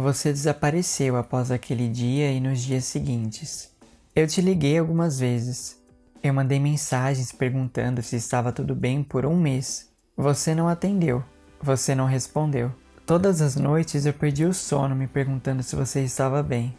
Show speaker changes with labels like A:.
A: Você desapareceu após aquele dia e nos dias seguintes. Eu te liguei algumas vezes. Eu mandei mensagens perguntando se estava tudo bem por um mês. Você não atendeu. Você não respondeu. Todas as noites eu perdi o sono me perguntando se você estava bem.